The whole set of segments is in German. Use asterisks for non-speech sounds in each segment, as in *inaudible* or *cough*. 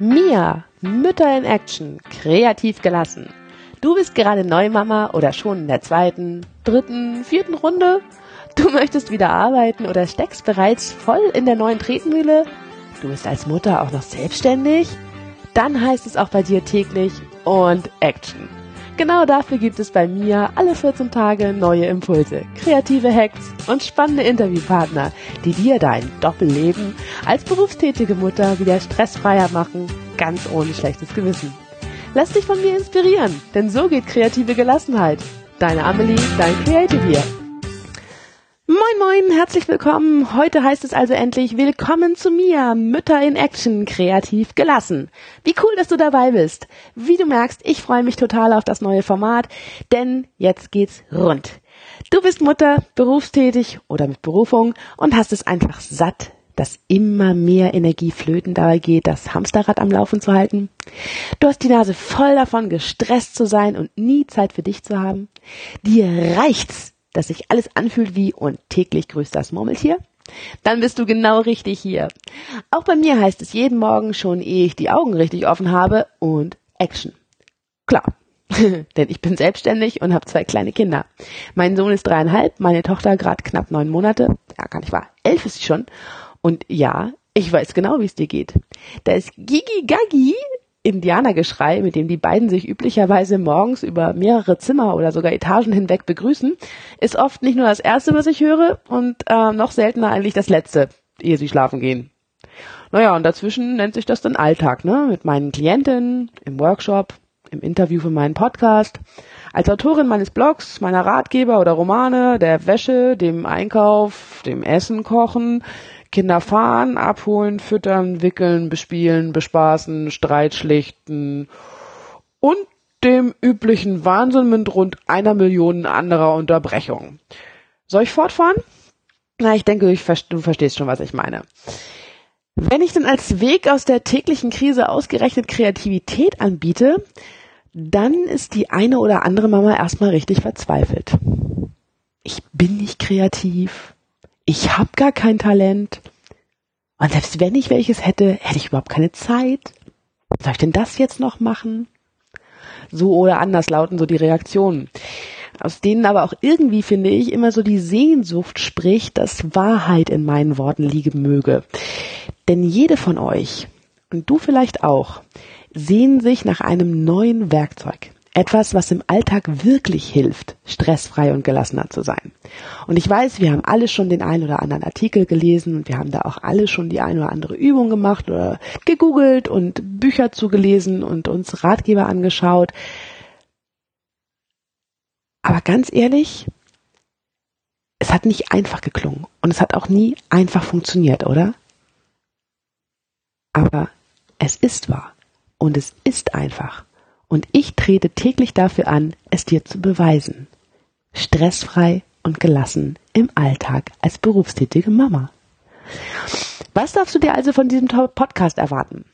Mia, Mütter in Action, kreativ gelassen. Du bist gerade Neumama oder schon in der zweiten, dritten, vierten Runde? Du möchtest wieder arbeiten oder steckst bereits voll in der neuen Tretmühle? Du bist als Mutter auch noch selbstständig? Dann heißt es auch bei dir täglich und Action. Genau dafür gibt es bei mir alle 14 Tage neue Impulse, kreative Hacks und spannende Interviewpartner, die dir dein Doppelleben als berufstätige Mutter wieder stressfreier machen, ganz ohne schlechtes Gewissen. Lass dich von mir inspirieren, denn so geht kreative Gelassenheit. Deine Amelie, dein Creative hier. Moin moin, herzlich willkommen. Heute heißt es also endlich Willkommen zu mir, Mütter in Action, kreativ gelassen. Wie cool, dass du dabei bist. Wie du merkst, ich freue mich total auf das neue Format, denn jetzt geht's rund. Du bist Mutter, berufstätig oder mit Berufung und hast es einfach satt, dass immer mehr Energie flöten dabei geht, das Hamsterrad am Laufen zu halten. Du hast die Nase voll davon, gestresst zu sein und nie Zeit für dich zu haben. Dir reicht's dass sich alles anfühlt wie und täglich grüßt das Murmeltier? Dann bist du genau richtig hier. Auch bei mir heißt es jeden Morgen schon, ehe ich die Augen richtig offen habe und Action. Klar. *laughs* Denn ich bin selbstständig und habe zwei kleine Kinder. Mein Sohn ist dreieinhalb, meine Tochter gerade knapp neun Monate. Ja, gar nicht wahr. Elf ist sie schon. Und ja, ich weiß genau, wie es dir geht. Da ist Gigi Gagi Indianergeschrei, mit dem die beiden sich üblicherweise morgens über mehrere Zimmer oder sogar Etagen hinweg begrüßen, ist oft nicht nur das erste, was ich höre und äh, noch seltener eigentlich das letzte, ehe sie schlafen gehen. Naja, und dazwischen nennt sich das dann Alltag, ne? Mit meinen Klientinnen, im Workshop, im Interview für meinen Podcast, als Autorin meines Blogs, meiner Ratgeber oder Romane, der Wäsche, dem Einkauf, dem Essen kochen, Kinder fahren, abholen, füttern, wickeln, bespielen, bespaßen, Streit schlichten und dem üblichen Wahnsinn mit rund einer Million anderer Unterbrechungen. Soll ich fortfahren? Na, ich denke, ich, du verstehst schon, was ich meine. Wenn ich denn als Weg aus der täglichen Krise ausgerechnet Kreativität anbiete, dann ist die eine oder andere Mama erstmal richtig verzweifelt. Ich bin nicht kreativ ich habe gar kein Talent. Und selbst wenn ich welches hätte, hätte ich überhaupt keine Zeit. Soll ich denn das jetzt noch machen? So oder anders lauten so die Reaktionen. Aus denen aber auch irgendwie, finde ich, immer so die Sehnsucht spricht, dass Wahrheit in meinen Worten liegen möge. Denn jede von euch, und du vielleicht auch, sehen sich nach einem neuen Werkzeug, etwas, was im Alltag wirklich hilft, stressfrei und gelassener zu sein. Und ich weiß, wir haben alle schon den einen oder anderen Artikel gelesen und wir haben da auch alle schon die eine oder andere Übung gemacht oder gegoogelt und Bücher zugelesen und uns Ratgeber angeschaut. Aber ganz ehrlich, es hat nicht einfach geklungen und es hat auch nie einfach funktioniert, oder? Aber es ist wahr und es ist einfach und ich trete täglich dafür an, es dir zu beweisen. Stressfrei und gelassen im Alltag als berufstätige Mama. Was darfst du dir also von diesem Podcast erwarten?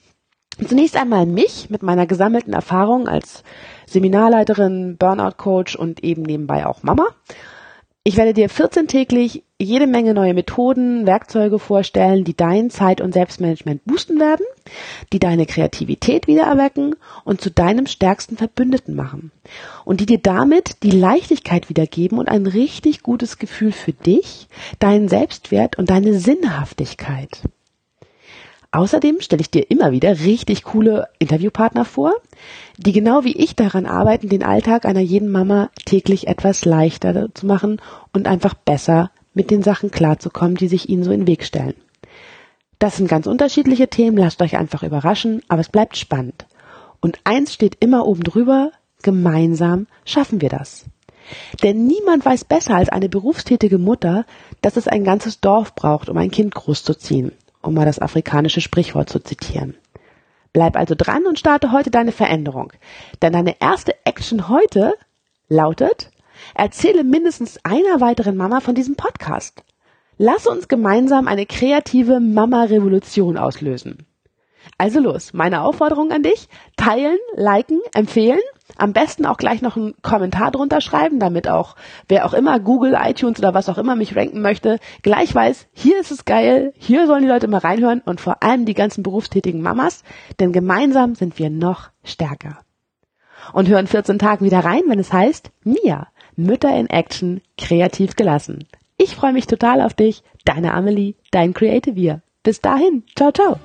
Zunächst einmal mich mit meiner gesammelten Erfahrung als Seminarleiterin, Burnout-Coach und eben nebenbei auch Mama. Ich werde dir 14 täglich jede Menge neue Methoden, Werkzeuge vorstellen, die dein Zeit- und Selbstmanagement boosten werden, die deine Kreativität wieder erwecken und zu deinem stärksten Verbündeten machen und die dir damit die Leichtigkeit wiedergeben und ein richtig gutes Gefühl für dich, deinen Selbstwert und deine Sinnhaftigkeit. Außerdem stelle ich dir immer wieder richtig coole Interviewpartner vor, die genau wie ich daran arbeiten, den Alltag einer jeden Mama täglich etwas leichter zu machen und einfach besser mit den Sachen klarzukommen, die sich ihnen so in den Weg stellen. Das sind ganz unterschiedliche Themen, lasst euch einfach überraschen, aber es bleibt spannend. Und eins steht immer oben drüber, gemeinsam schaffen wir das. Denn niemand weiß besser als eine berufstätige Mutter, dass es ein ganzes Dorf braucht, um ein Kind großzuziehen um mal das afrikanische Sprichwort zu zitieren. Bleib also dran und starte heute deine Veränderung. Denn deine erste Action heute lautet, erzähle mindestens einer weiteren Mama von diesem Podcast. Lass uns gemeinsam eine kreative Mama-Revolution auslösen. Also los, meine Aufforderung an dich, teilen, liken, empfehlen, am besten auch gleich noch einen Kommentar drunter schreiben, damit auch wer auch immer Google, iTunes oder was auch immer mich ranken möchte, gleich weiß, hier ist es geil, hier sollen die Leute mal reinhören und vor allem die ganzen berufstätigen Mamas, denn gemeinsam sind wir noch stärker. Und hören 14 Tagen wieder rein, wenn es heißt, Mia, Mütter in Action, kreativ gelassen. Ich freue mich total auf dich, deine Amelie, dein Creative Year. Bis dahin, ciao, ciao.